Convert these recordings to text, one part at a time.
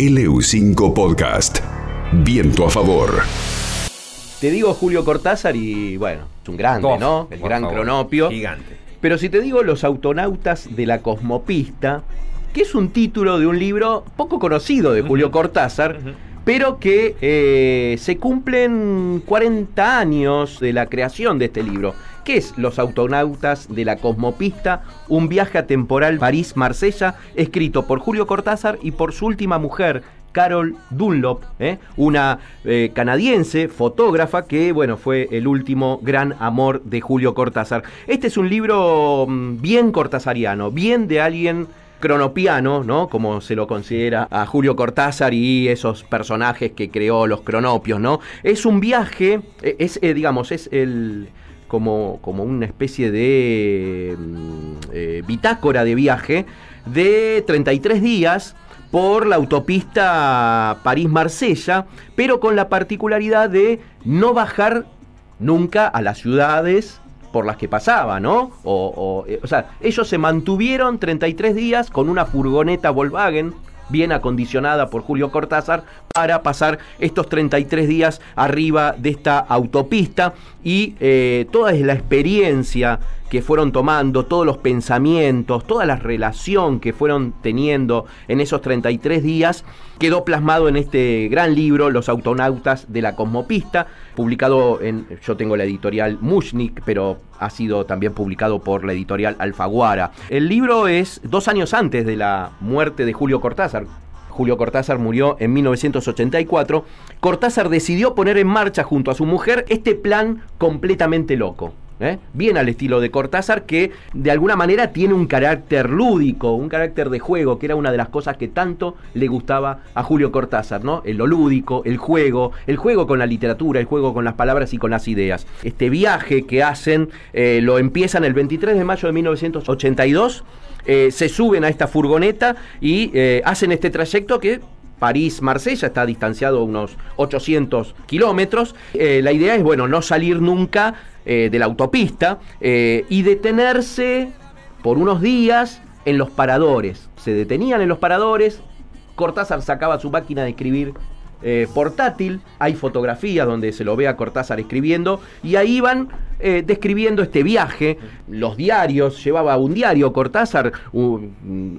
LU5 Podcast. Viento a favor. Te digo Julio Cortázar y bueno, es un grande, Gof, ¿no? El gran favor. cronopio. Gigante. Pero si te digo Los autonautas de la cosmopista, que es un título de un libro poco conocido de Julio Cortázar, pero que eh, se cumplen 40 años de la creación de este libro. ¿Qué es Los autonautas de la cosmopista? Un viaje atemporal París-Marsella, escrito por Julio Cortázar y por su última mujer, Carol Dunlop, ¿eh? una eh, canadiense fotógrafa que, bueno, fue el último gran amor de Julio Cortázar. Este es un libro mm, bien cortázariano, bien de alguien cronopiano, ¿no? Como se lo considera a Julio Cortázar y esos personajes que creó los cronopios, ¿no? Es un viaje, eh, es, eh, digamos, es el como, como una especie de mm, eh, bitácora de viaje de 33 días por la autopista París-Marsella, pero con la particularidad de no bajar nunca a las ciudades por las que pasaba, ¿no? O, o, eh, o sea, ellos se mantuvieron 33 días con una furgoneta Volkswagen bien acondicionada por Julio Cortázar para pasar estos 33 días arriba de esta autopista. Y eh, toda la experiencia que fueron tomando, todos los pensamientos, toda la relación que fueron teniendo en esos 33 días, quedó plasmado en este gran libro, Los autonautas de la cosmopista, publicado en, yo tengo la editorial Mushnik, pero ha sido también publicado por la editorial Alfaguara. El libro es dos años antes de la muerte de Julio Cortázar. Julio Cortázar murió en 1984. Cortázar decidió poner en marcha junto a su mujer este plan completamente loco. ¿Eh? Bien al estilo de Cortázar, que de alguna manera tiene un carácter lúdico, un carácter de juego, que era una de las cosas que tanto le gustaba a Julio Cortázar, ¿no? Lo lúdico, el juego, el juego con la literatura, el juego con las palabras y con las ideas. Este viaje que hacen eh, lo empiezan el 23 de mayo de 1982. eh, se suben a esta furgoneta y hacen este trayecto que París-Marsella, está distanciado unos 800 kilómetros. Eh, la idea es, bueno, no salir nunca eh, de la autopista eh, y detenerse por unos días en los paradores. Se detenían en los paradores, Cortázar sacaba su máquina de escribir portátil, hay fotografías donde se lo ve a Cortázar escribiendo y ahí van eh, describiendo este viaje, los diarios, llevaba un diario Cortázar,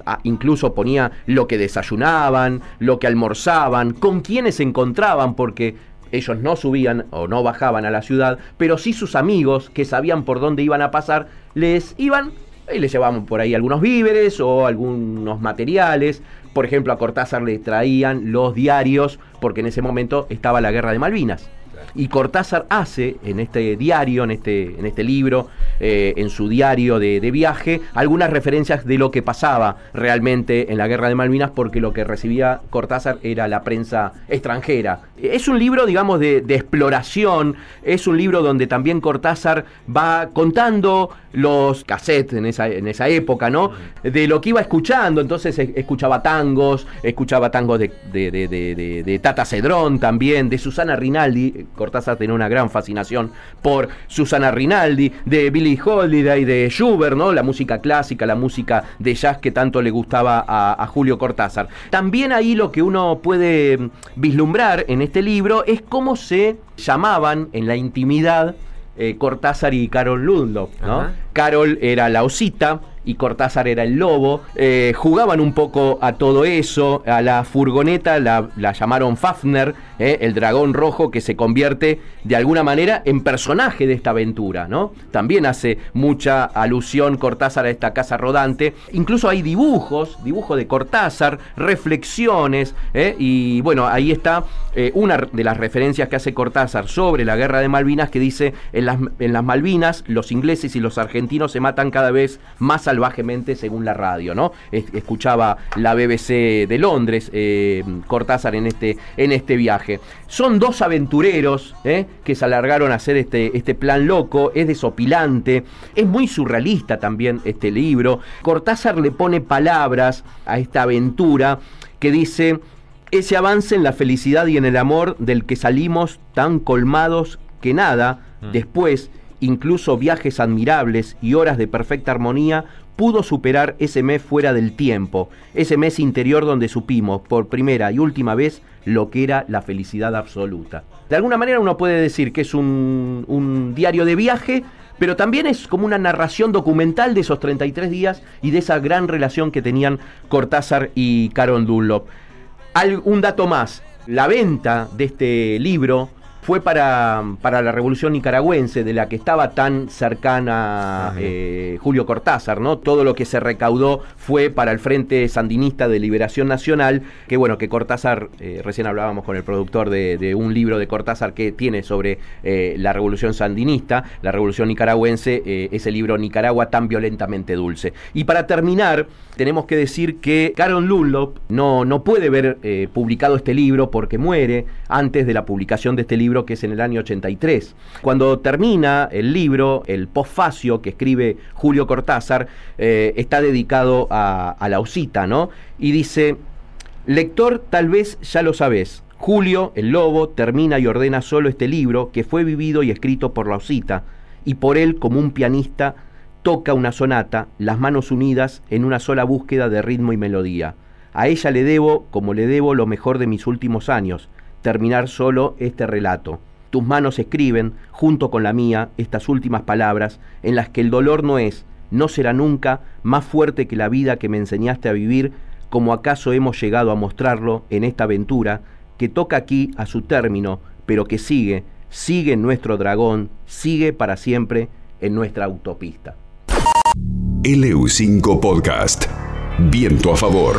a- incluso ponía lo que desayunaban, lo que almorzaban, con quienes se encontraban, porque ellos no subían o no bajaban a la ciudad, pero sí sus amigos que sabían por dónde iban a pasar, les iban y les llevaban por ahí algunos víveres o algunos materiales. Por ejemplo, a Cortázar le traían los diarios porque en ese momento estaba la guerra de Malvinas. Y Cortázar hace en este diario, en este, en este libro, eh, en su diario de, de viaje, algunas referencias de lo que pasaba realmente en la guerra de Malvinas, porque lo que recibía Cortázar era la prensa extranjera. Es un libro, digamos, de, de exploración, es un libro donde también Cortázar va contando los cassettes en esa, en esa época, ¿no? De lo que iba escuchando, entonces escuchaba tangos, escuchaba tangos de, de, de- de- de- de Tata Cedrón también, de Susana Rinaldi, Cortázar tenía una gran fascinación por Susana Rinaldi, de Billie Holiday, de Schubert, ¿no? La música clásica, la música de jazz que tanto le gustaba a, a Julio Cortázar. También ahí lo que uno puede mm, vislumbrar en este libro es cómo se llamaban en la intimidad eh, Cortázar y Carol Ludlow, ¿no? Carol era la osita y Cortázar era el lobo. Eh, jugaban un poco a todo eso. A la furgoneta la, la llamaron Fafner, eh, el dragón rojo que se convierte de alguna manera en personaje de esta aventura, ¿no? También hace mucha alusión Cortázar a esta casa rodante. Incluso hay dibujos, dibujos de Cortázar, reflexiones, eh, y bueno, ahí está una de las referencias que hace Cortázar sobre la guerra de Malvinas que dice, en las Malvinas los ingleses y los argentinos se matan cada vez más salvajemente según la radio, ¿no? Es- escuchaba la BBC de Londres, eh, Cortázar en este, en este viaje. Son dos aventureros ¿eh? que se alargaron a hacer este, este plan loco, es desopilante, es muy surrealista también este libro. Cortázar le pone palabras a esta aventura que dice, ese avance en la felicidad y en el amor del que salimos tan colmados que nada, después, incluso viajes admirables y horas de perfecta armonía, pudo superar ese mes fuera del tiempo, ese mes interior donde supimos por primera y última vez lo que era la felicidad absoluta. De alguna manera uno puede decir que es un, un diario de viaje, pero también es como una narración documental de esos 33 días y de esa gran relación que tenían Cortázar y Carol Dunlop. un dato más, la venta de este libro fue para, para, la revolución nicaragüense, de la que estaba tan cercana eh, Julio Cortázar, ¿no? Todo lo que se recaudó fue para el Frente Sandinista de Liberación Nacional, que bueno, que Cortázar, eh, recién hablábamos con el productor de, un libro de Cortázar que tiene sobre eh, la revolución sandinista, la revolución nicaragüense, ese libro Nicaragua tan violentamente dulce. Y para terminar, tenemos que decir que Carol Lunlop no, no puede haber publicado este libro porque muere antes de la publicación de este libro que es en el año 83. Cuando termina el libro, el postfacio que escribe Julio Cortázar eh, está dedicado a, a la ¿no? Y dice, lector, tal vez ya lo sabes. Julio, el lobo, termina y ordena solo este libro que fue vivido y escrito por la Osita, y por él, como un pianista, toca una sonata, las manos unidas en una sola búsqueda de ritmo y melodía. A ella le debo, como le debo, lo mejor de mis últimos años, terminar solo este relato. Tus manos escriben, junto con la mía, estas últimas palabras, en las que el dolor no es, no será nunca, más fuerte que la vida que me enseñaste a vivir, como acaso hemos llegado a mostrarlo en esta aventura, que toca aquí a su término, pero que sigue, sigue en nuestro dragón, sigue para siempre en nuestra autopista. LU5 Podcast. Viento a favor.